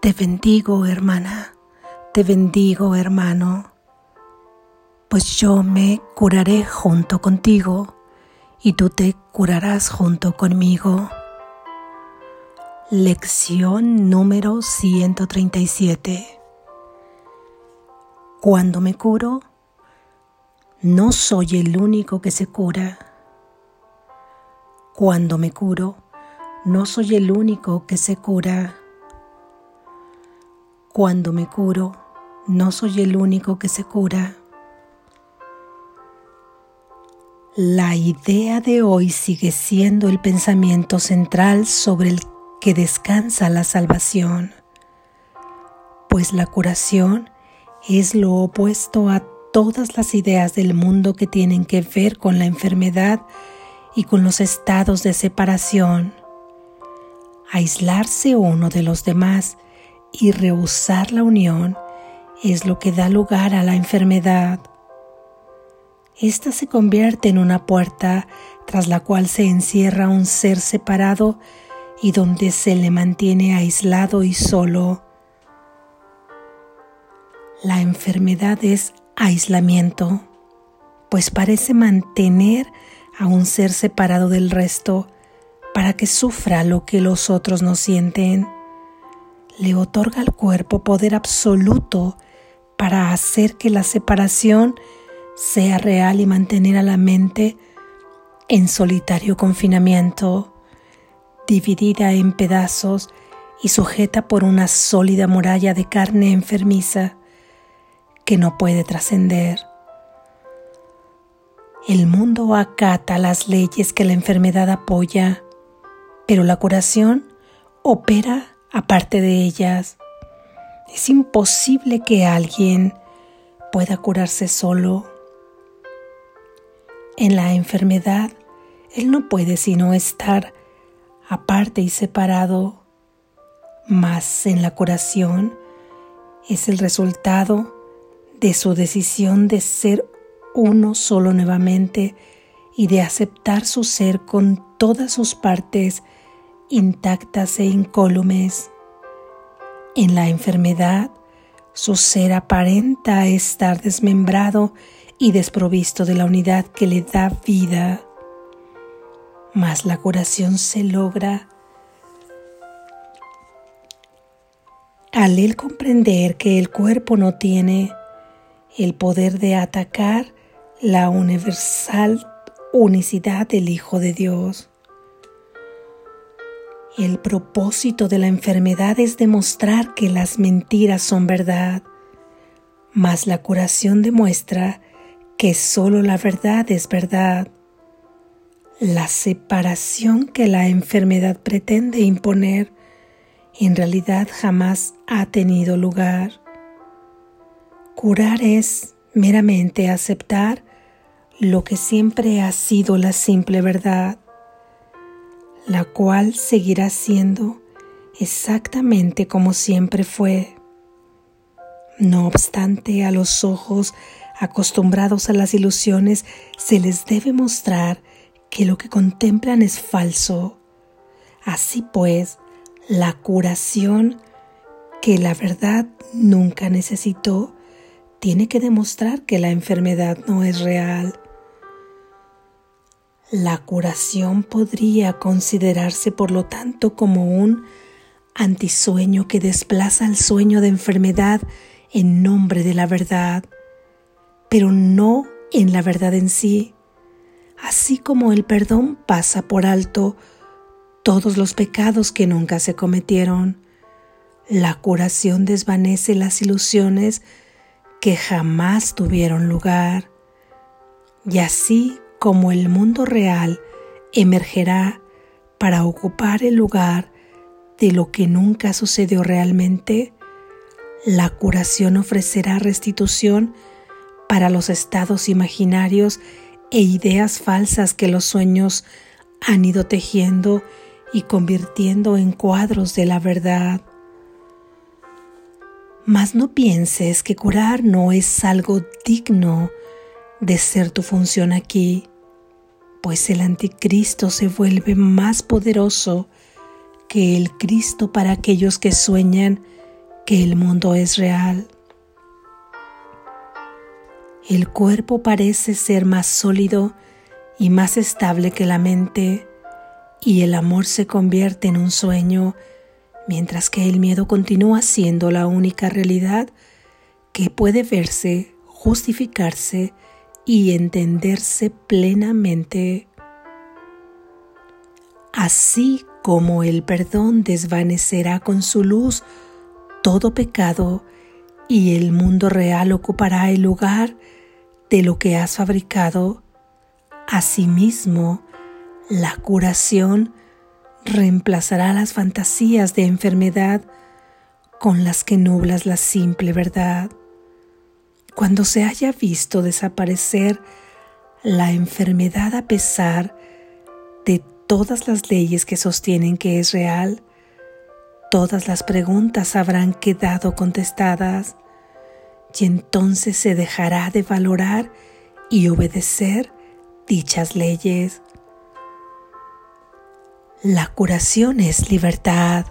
Te bendigo, hermana, te bendigo, hermano, pues yo me curaré junto contigo y tú te curarás junto conmigo. Lección número 137. Cuando me curo, no soy el único que se cura. Cuando me curo, no soy el único que se cura. Cuando me curo, no soy el único que se cura. La idea de hoy sigue siendo el pensamiento central sobre el que descansa la salvación, pues la curación es lo opuesto a todas las ideas del mundo que tienen que ver con la enfermedad y con los estados de separación. Aislarse uno de los demás y rehusar la unión es lo que da lugar a la enfermedad. Esta se convierte en una puerta tras la cual se encierra un ser separado y donde se le mantiene aislado y solo. La enfermedad es aislamiento, pues parece mantener a un ser separado del resto para que sufra lo que los otros no sienten le otorga al cuerpo poder absoluto para hacer que la separación sea real y mantener a la mente en solitario confinamiento, dividida en pedazos y sujeta por una sólida muralla de carne enfermiza que no puede trascender. El mundo acata las leyes que la enfermedad apoya, pero la curación opera aparte de ellas. Es imposible que alguien pueda curarse solo. En la enfermedad, él no puede sino estar aparte y separado, mas en la curación es el resultado de su decisión de ser uno solo nuevamente y de aceptar su ser con todas sus partes intactas e incólumes. En la enfermedad, su ser aparenta estar desmembrado y desprovisto de la unidad que le da vida. Mas la curación se logra al él comprender que el cuerpo no tiene el poder de atacar la universal unicidad del Hijo de Dios. El propósito de la enfermedad es demostrar que las mentiras son verdad, mas la curación demuestra que solo la verdad es verdad. La separación que la enfermedad pretende imponer en realidad jamás ha tenido lugar. Curar es meramente aceptar lo que siempre ha sido la simple verdad la cual seguirá siendo exactamente como siempre fue. No obstante, a los ojos acostumbrados a las ilusiones se les debe mostrar que lo que contemplan es falso. Así pues, la curación que la verdad nunca necesitó tiene que demostrar que la enfermedad no es real la curación podría considerarse, por lo tanto, como un antisueño que desplaza el sueño de enfermedad en nombre de la verdad, pero no en la verdad en sí, así como el perdón pasa por alto todos los pecados que nunca se cometieron. La curación desvanece las ilusiones que jamás tuvieron lugar. Y así como el mundo real emergerá para ocupar el lugar de lo que nunca sucedió realmente, la curación ofrecerá restitución para los estados imaginarios e ideas falsas que los sueños han ido tejiendo y convirtiendo en cuadros de la verdad. Mas no pienses que curar no es algo digno de ser tu función aquí pues el anticristo se vuelve más poderoso que el Cristo para aquellos que sueñan que el mundo es real. El cuerpo parece ser más sólido y más estable que la mente y el amor se convierte en un sueño mientras que el miedo continúa siendo la única realidad que puede verse, justificarse y entenderse plenamente. Así como el perdón desvanecerá con su luz todo pecado y el mundo real ocupará el lugar de lo que has fabricado, asimismo la curación reemplazará las fantasías de enfermedad con las que nublas la simple verdad. Cuando se haya visto desaparecer la enfermedad a pesar de todas las leyes que sostienen que es real, todas las preguntas habrán quedado contestadas y entonces se dejará de valorar y obedecer dichas leyes. La curación es libertad,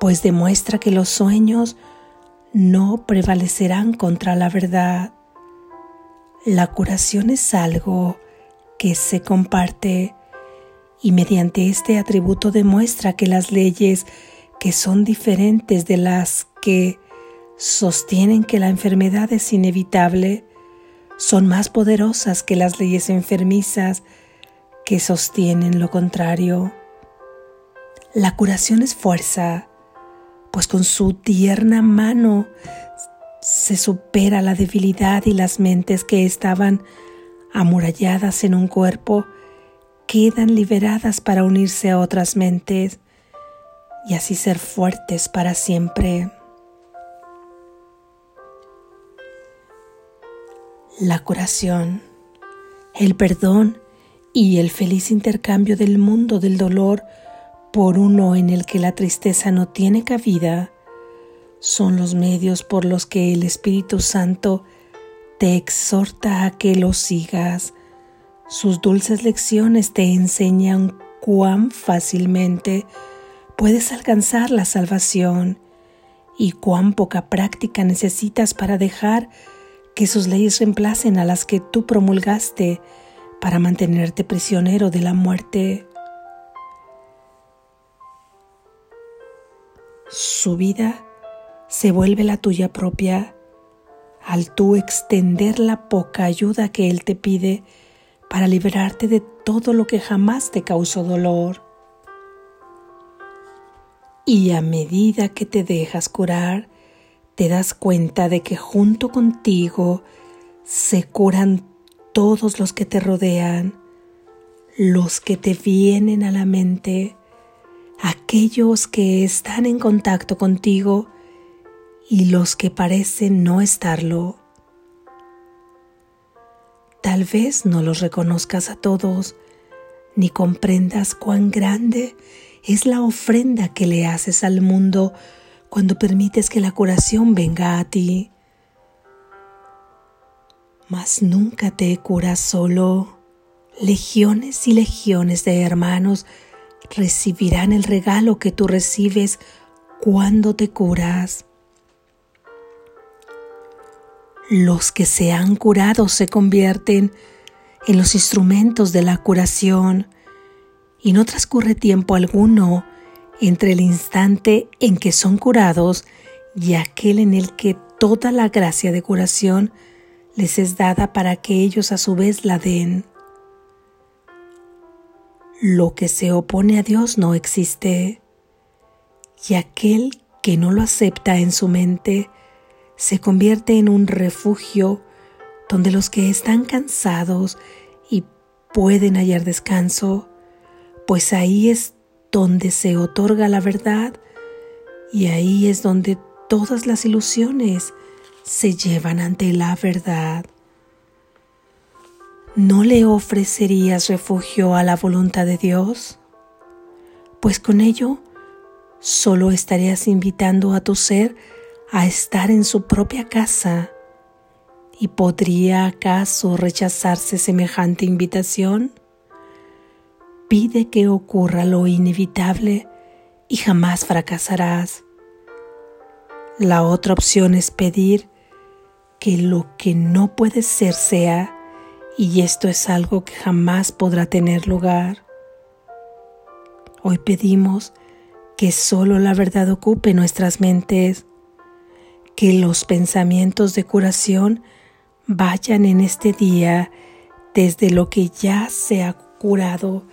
pues demuestra que los sueños no prevalecerán contra la verdad. La curación es algo que se comparte y mediante este atributo demuestra que las leyes que son diferentes de las que sostienen que la enfermedad es inevitable son más poderosas que las leyes enfermizas que sostienen lo contrario. La curación es fuerza, pues con su tierna mano se supera la debilidad y las mentes que estaban amuralladas en un cuerpo quedan liberadas para unirse a otras mentes y así ser fuertes para siempre. La curación, el perdón y el feliz intercambio del mundo del dolor por uno en el que la tristeza no tiene cabida, son los medios por los que el Espíritu Santo te exhorta a que lo sigas. Sus dulces lecciones te enseñan cuán fácilmente puedes alcanzar la salvación y cuán poca práctica necesitas para dejar que sus leyes reemplacen a las que tú promulgaste para mantenerte prisionero de la muerte. Su vida se vuelve la tuya propia al tú extender la poca ayuda que Él te pide para liberarte de todo lo que jamás te causó dolor. Y a medida que te dejas curar, te das cuenta de que junto contigo se curan todos los que te rodean, los que te vienen a la mente, aquellos que están en contacto contigo y los que parecen no estarlo. Tal vez no los reconozcas a todos, ni comprendas cuán grande es la ofrenda que le haces al mundo cuando permites que la curación venga a ti. Mas nunca te curas solo. Legiones y legiones de hermanos recibirán el regalo que tú recibes cuando te curas. Los que se han curado se convierten en los instrumentos de la curación y no transcurre tiempo alguno entre el instante en que son curados y aquel en el que toda la gracia de curación les es dada para que ellos a su vez la den. Lo que se opone a Dios no existe, y aquel que no lo acepta en su mente se convierte en un refugio donde los que están cansados y pueden hallar descanso, pues ahí es donde se otorga la verdad y ahí es donde todas las ilusiones se llevan ante la verdad. ¿No le ofrecerías refugio a la voluntad de Dios? Pues con ello solo estarías invitando a tu ser a estar en su propia casa. ¿Y podría acaso rechazarse semejante invitación? Pide que ocurra lo inevitable y jamás fracasarás. La otra opción es pedir que lo que no puede ser sea, y esto es algo que jamás podrá tener lugar. Hoy pedimos que solo la verdad ocupe nuestras mentes, que los pensamientos de curación vayan en este día desde lo que ya se ha curado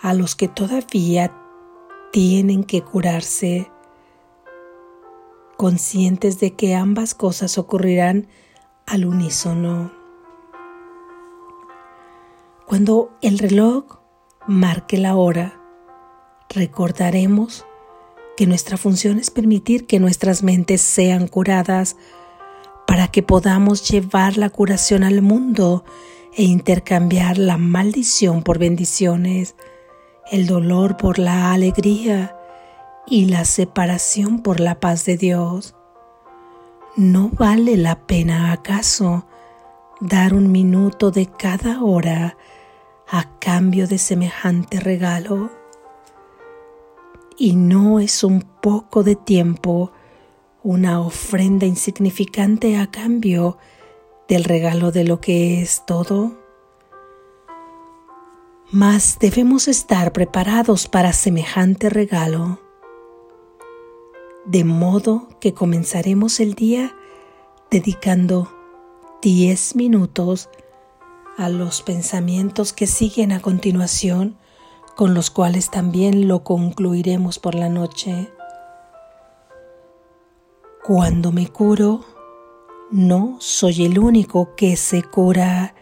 a los que todavía tienen que curarse, conscientes de que ambas cosas ocurrirán al unísono. Cuando el reloj marque la hora, recordaremos que nuestra función es permitir que nuestras mentes sean curadas para que podamos llevar la curación al mundo e intercambiar la maldición por bendiciones, el dolor por la alegría y la separación por la paz de Dios. ¿No vale la pena acaso dar un minuto de cada hora a cambio de semejante regalo? Y no es un poco de tiempo una ofrenda insignificante a cambio del regalo de lo que es todo. Mas debemos estar preparados para semejante regalo, de modo que comenzaremos el día dedicando 10 minutos a los pensamientos que siguen a continuación, con los cuales también lo concluiremos por la noche. Cuando me curo, no soy el único que se cura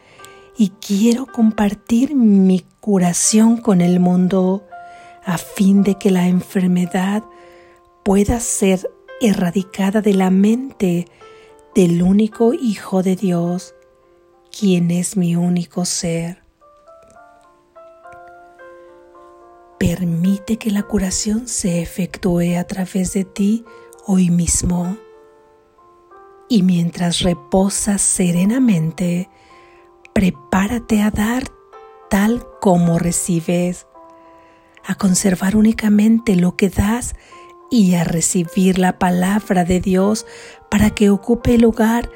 y quiero compartir mi curación con el mundo a fin de que la enfermedad pueda ser erradicada de la mente del único Hijo de Dios, quien es mi único ser. Permite que la curación se efectúe a través de ti hoy mismo. Y mientras reposas serenamente, prepárate a dar tal como recibes, a conservar únicamente lo que das y a recibir la palabra de Dios para que ocupe el lugar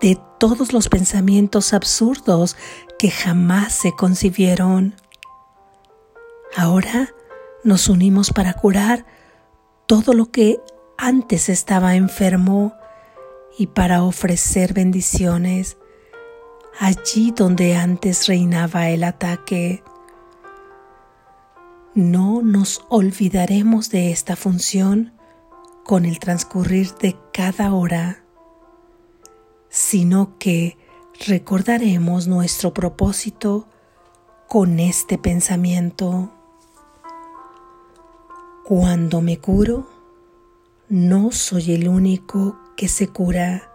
de todos los pensamientos absurdos que jamás se concibieron. Ahora nos unimos para curar todo lo que antes estaba enfermo y para ofrecer bendiciones allí donde antes reinaba el ataque. No nos olvidaremos de esta función con el transcurrir de cada hora, sino que recordaremos nuestro propósito con este pensamiento. Cuando me curo, no soy el único que se cura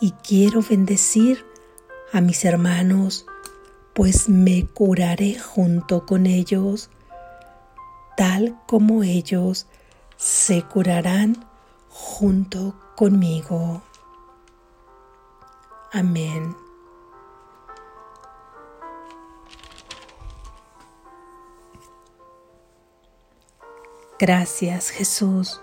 y quiero bendecir a mis hermanos, pues me curaré junto con ellos, tal como ellos se curarán junto conmigo. Amén. Gracias Jesús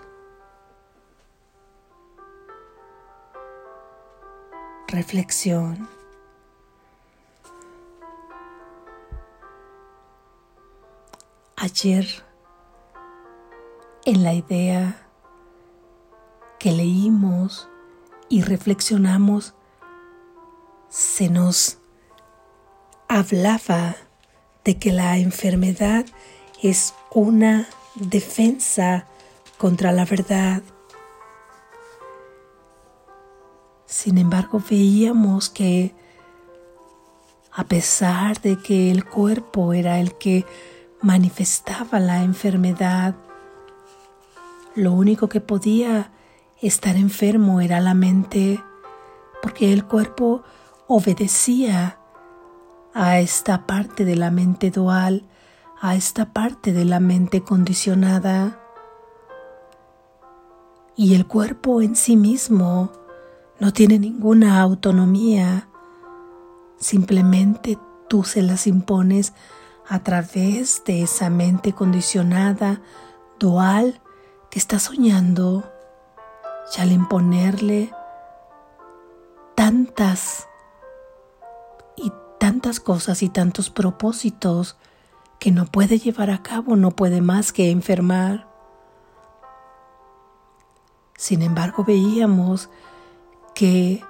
reflexión. Ayer, en la idea que leímos y reflexionamos, se nos hablaba de que la enfermedad es una defensa contra la verdad. Sin embargo, veíamos que a pesar de que el cuerpo era el que manifestaba la enfermedad, lo único que podía estar enfermo era la mente, porque el cuerpo obedecía a esta parte de la mente dual, a esta parte de la mente condicionada. Y el cuerpo en sí mismo no tiene ninguna autonomía, simplemente tú se las impones a través de esa mente condicionada, dual, que está soñando y al imponerle tantas tantas cosas y tantos propósitos que no puede llevar a cabo, no puede más que enfermar. Sin embargo, veíamos que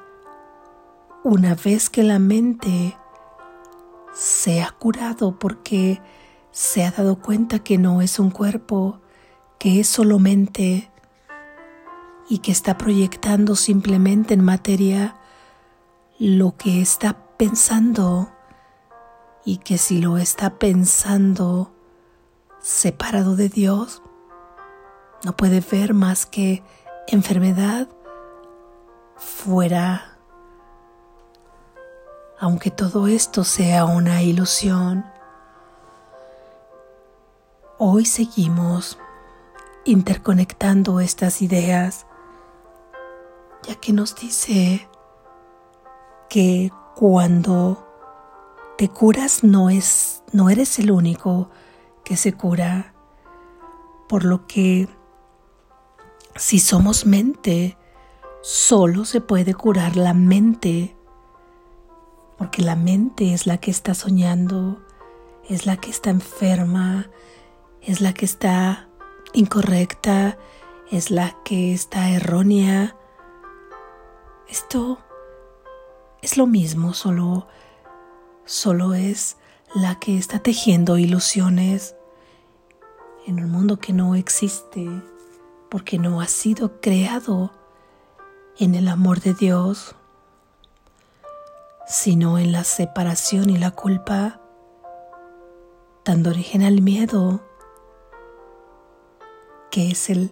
una vez que la mente se ha curado porque se ha dado cuenta que no es un cuerpo, que es solo mente y que está proyectando simplemente en materia lo que está pensando y que si lo está pensando separado de Dios, no puede ver más que enfermedad fuera. Aunque todo esto sea una ilusión, hoy seguimos interconectando estas ideas, ya que nos dice que cuando te curas no es no eres el único que se cura, por lo que si somos mente, solo se puede curar la mente, porque la mente es la que está soñando, es la que está enferma, es la que está incorrecta, es la que está errónea. Esto es lo mismo, solo, solo es la que está tejiendo ilusiones en un mundo que no existe porque no ha sido creado en el amor de Dios, sino en la separación y la culpa, dando origen al miedo, que es el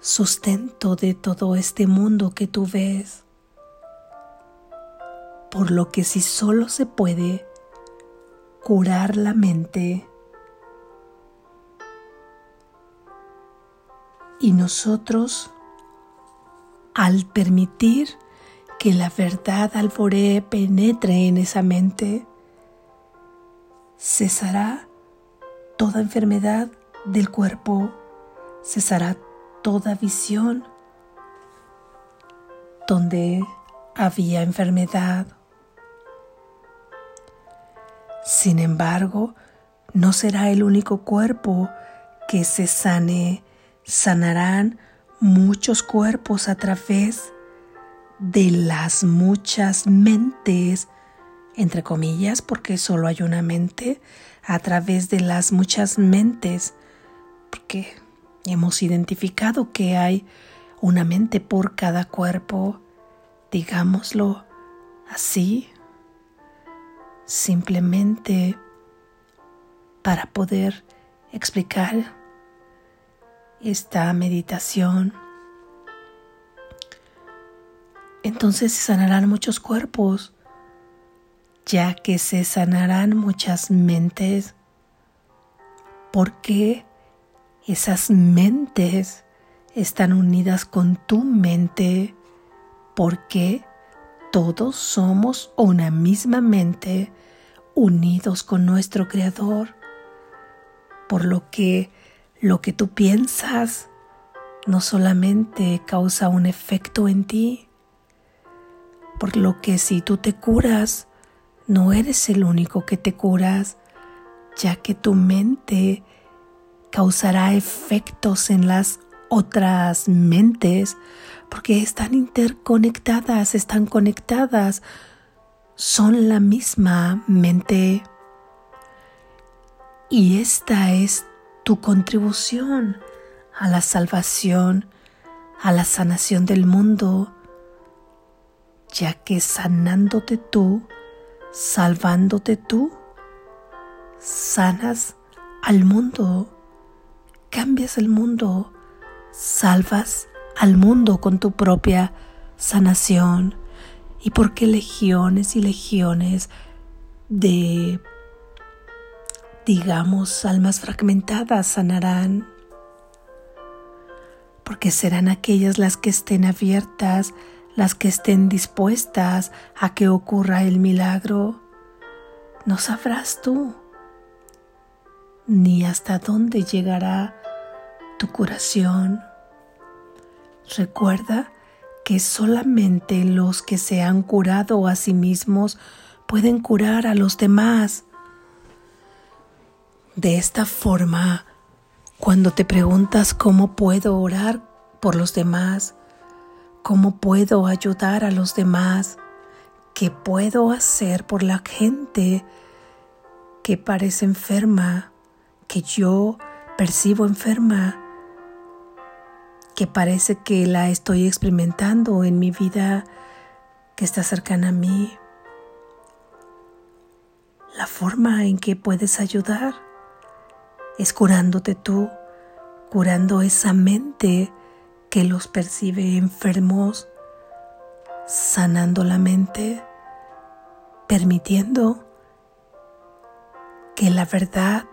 sustento de todo este mundo que tú ves por lo que si solo se puede curar la mente y nosotros al permitir que la verdad alboree penetre en esa mente, cesará toda enfermedad del cuerpo, cesará toda visión donde había enfermedad sin embargo, no será el único cuerpo que se sane, sanarán muchos cuerpos a través de las muchas mentes, entre comillas, porque solo hay una mente, a través de las muchas mentes, porque hemos identificado que hay una mente por cada cuerpo, digámoslo así, simplemente para poder explicar esta meditación. Entonces se sanarán muchos cuerpos, ya que se sanarán muchas mentes, porque esas mentes están unidas con tu mente, porque todos somos una misma mente unidos con nuestro Creador, por lo que lo que tú piensas no solamente causa un efecto en ti, por lo que si tú te curas, no eres el único que te curas, ya que tu mente causará efectos en las otras mentes, porque están interconectadas, están conectadas, son la misma mente. Y esta es tu contribución a la salvación, a la sanación del mundo, ya que sanándote tú, salvándote tú, sanas al mundo, cambias el mundo, salvas al mundo con tu propia sanación y porque legiones y legiones de, digamos, almas fragmentadas sanarán, porque serán aquellas las que estén abiertas, las que estén dispuestas a que ocurra el milagro. No sabrás tú ni hasta dónde llegará tu curación Recuerda que solamente los que se han curado a sí mismos pueden curar a los demás. De esta forma, cuando te preguntas cómo puedo orar por los demás, cómo puedo ayudar a los demás, qué puedo hacer por la gente que parece enferma, que yo percibo enferma, que parece que la estoy experimentando en mi vida que está cercana a mí. La forma en que puedes ayudar es curándote tú, curando esa mente que los percibe enfermos, sanando la mente, permitiendo que la verdad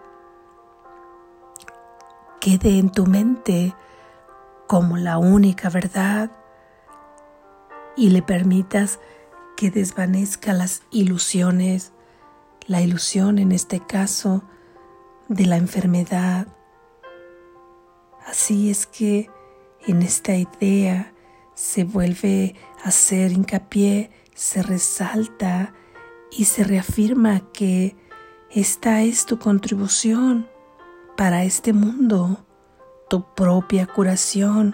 quede en tu mente como la única verdad y le permitas que desvanezca las ilusiones, la ilusión en este caso de la enfermedad. Así es que en esta idea se vuelve a hacer hincapié, se resalta y se reafirma que esta es tu contribución para este mundo, tu propia curación.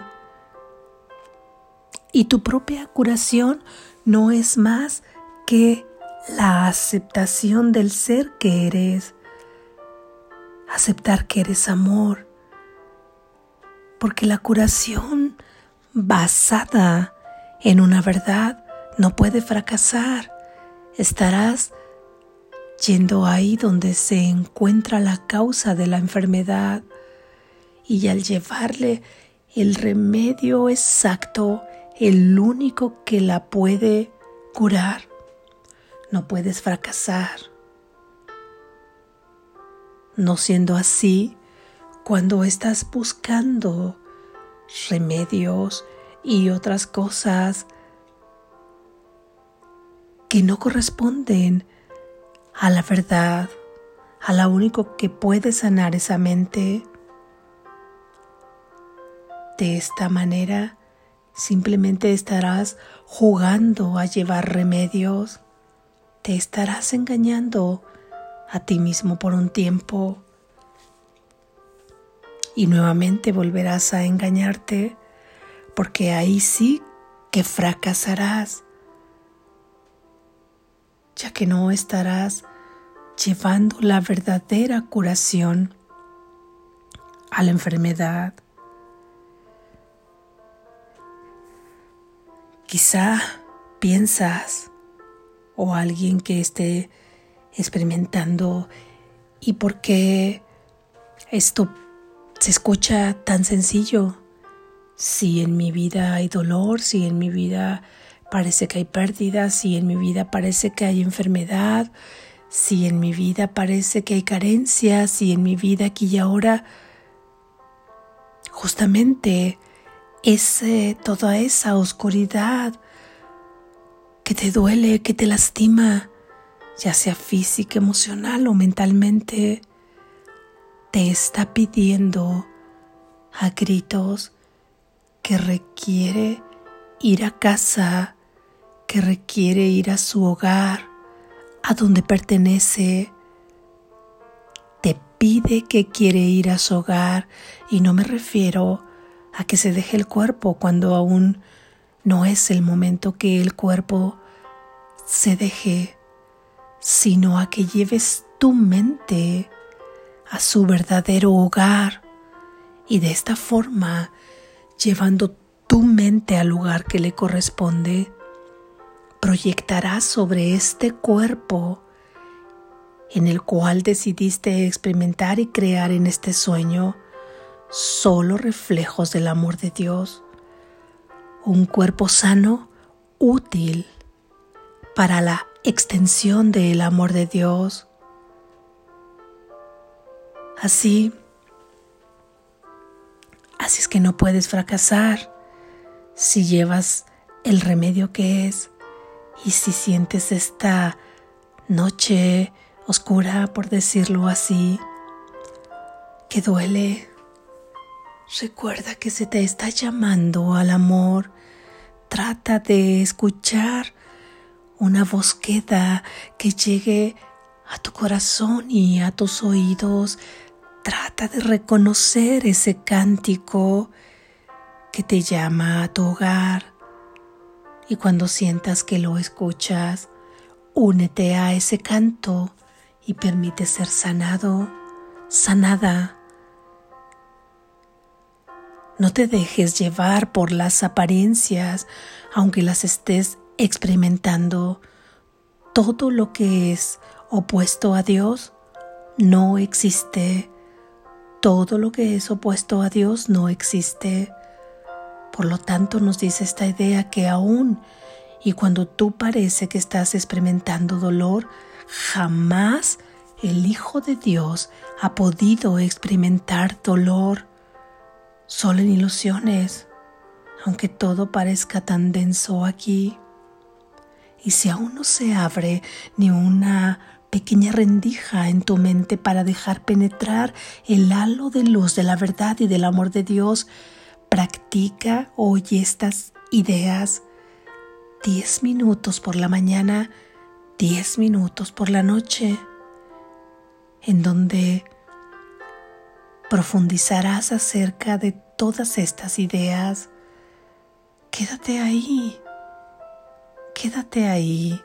Y tu propia curación no es más que la aceptación del ser que eres, aceptar que eres amor, porque la curación basada en una verdad no puede fracasar. Estarás yendo ahí donde se encuentra la causa de la enfermedad y al llevarle el remedio exacto, el único que la puede curar, no puedes fracasar. No siendo así, cuando estás buscando remedios y otras cosas que no corresponden a la verdad, a la único que puede sanar esa mente. De esta manera, simplemente estarás jugando a llevar remedios, te estarás engañando a ti mismo por un tiempo y nuevamente volverás a engañarte porque ahí sí que fracasarás ya que no estarás llevando la verdadera curación a la enfermedad. Quizá piensas o alguien que esté experimentando y por qué esto se escucha tan sencillo. Si en mi vida hay dolor, si en mi vida parece que hay pérdidas, si en mi vida parece que hay enfermedad, si en mi vida parece que hay carencias, si en mi vida aquí y ahora, justamente ese, toda esa oscuridad que te duele, que te lastima, ya sea física, emocional o mentalmente, te está pidiendo a gritos que requiere ir a casa que requiere ir a su hogar, a donde pertenece, te pide que quiere ir a su hogar y no me refiero a que se deje el cuerpo cuando aún no es el momento que el cuerpo se deje, sino a que lleves tu mente a su verdadero hogar y de esta forma, llevando tu mente al lugar que le corresponde, proyectarás sobre este cuerpo en el cual decidiste experimentar y crear en este sueño solo reflejos del amor de Dios. Un cuerpo sano, útil para la extensión del amor de Dios. Así, así es que no puedes fracasar si llevas el remedio que es y si sientes esta noche oscura, por decirlo así, que duele, Recuerda que se te está llamando al amor. Trata de escuchar una búsqueda que llegue a tu corazón y a tus oídos. Trata de reconocer ese cántico que te llama a tu hogar. Y cuando sientas que lo escuchas, únete a ese canto y permite ser sanado, sanada. No te dejes llevar por las apariencias, aunque las estés experimentando. Todo lo que es opuesto a Dios no existe. Todo lo que es opuesto a Dios no existe. Por lo tanto, nos dice esta idea que aún y cuando tú parece que estás experimentando dolor, jamás el Hijo de Dios ha podido experimentar dolor solo en ilusiones, aunque todo parezca tan denso aquí. Y si aún no se abre ni una pequeña rendija en tu mente para dejar penetrar el halo de luz de la verdad y del amor de Dios, Practica hoy estas ideas 10 minutos por la mañana, 10 minutos por la noche, en donde profundizarás acerca de todas estas ideas. Quédate ahí, quédate ahí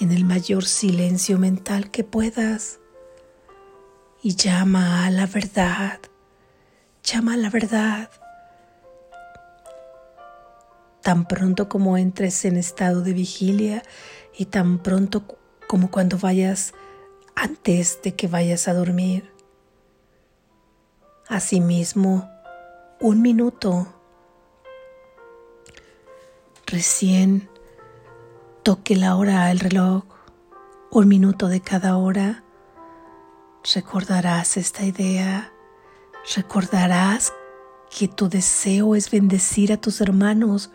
en el mayor silencio mental que puedas y llama a la verdad, llama a la verdad tan pronto como entres en estado de vigilia y tan pronto como cuando vayas antes de que vayas a dormir. Asimismo, un minuto. Recién toque la hora al reloj, un minuto de cada hora, recordarás esta idea, recordarás que tu deseo es bendecir a tus hermanos,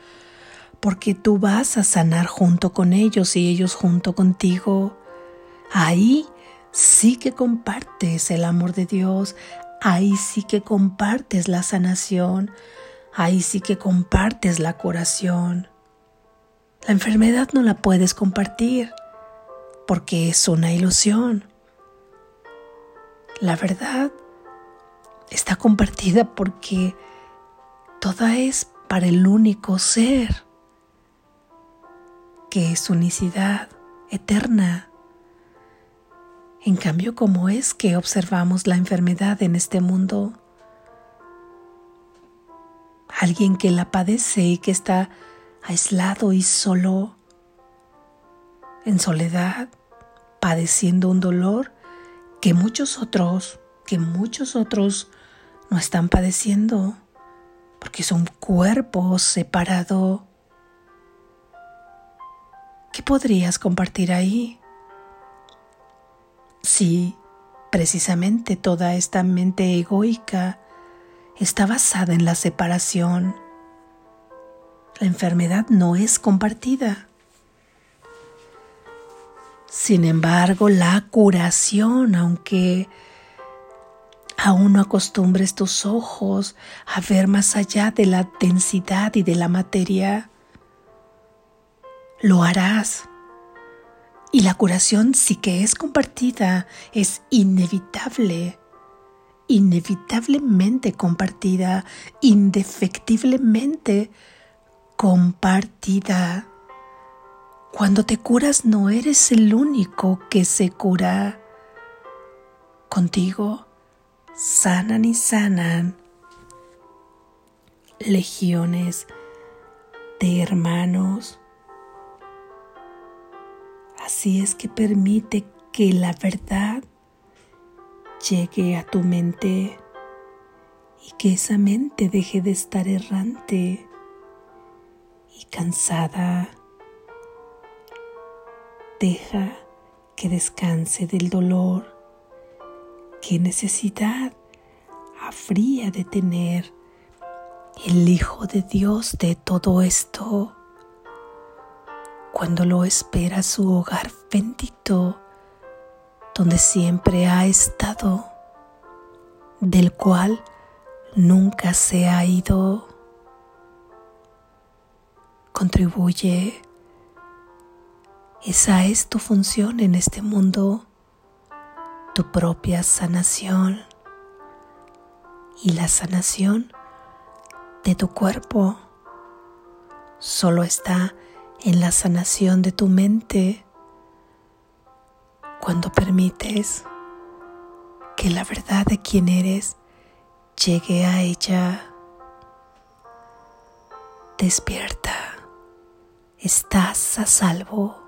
porque tú vas a sanar junto con ellos y ellos junto contigo. Ahí sí que compartes el amor de Dios, ahí sí que compartes la sanación, ahí sí que compartes la curación. La enfermedad no la puedes compartir porque es una ilusión. La verdad está compartida porque toda es para el único ser, que es unicidad eterna. En cambio, ¿cómo es que observamos la enfermedad en este mundo? Alguien que la padece y que está aislado y solo, en soledad, padeciendo un dolor que muchos otros, que muchos otros no están padeciendo porque son cuerpos separados. ¿Qué podrías compartir ahí? Si precisamente toda esta mente egoica está basada en la separación. La enfermedad no es compartida. Sin embargo, la curación, aunque Aún no acostumbres tus ojos a ver más allá de la densidad y de la materia. Lo harás. Y la curación sí que es compartida, es inevitable, inevitablemente compartida, indefectiblemente compartida. Cuando te curas no eres el único que se cura. Contigo sanan y sanan legiones de hermanos. Así es que permite que la verdad llegue a tu mente y que esa mente deje de estar errante y cansada. Deja que descanse del dolor ¿Qué necesidad habría de tener el Hijo de Dios de todo esto cuando lo espera su hogar bendito, donde siempre ha estado, del cual nunca se ha ido. Contribuye. Esa es tu función en este mundo, tu propia sanación y la sanación de tu cuerpo solo está en la sanación de tu mente cuando permites que la verdad de quién eres llegue a ella. Despierta, estás a salvo.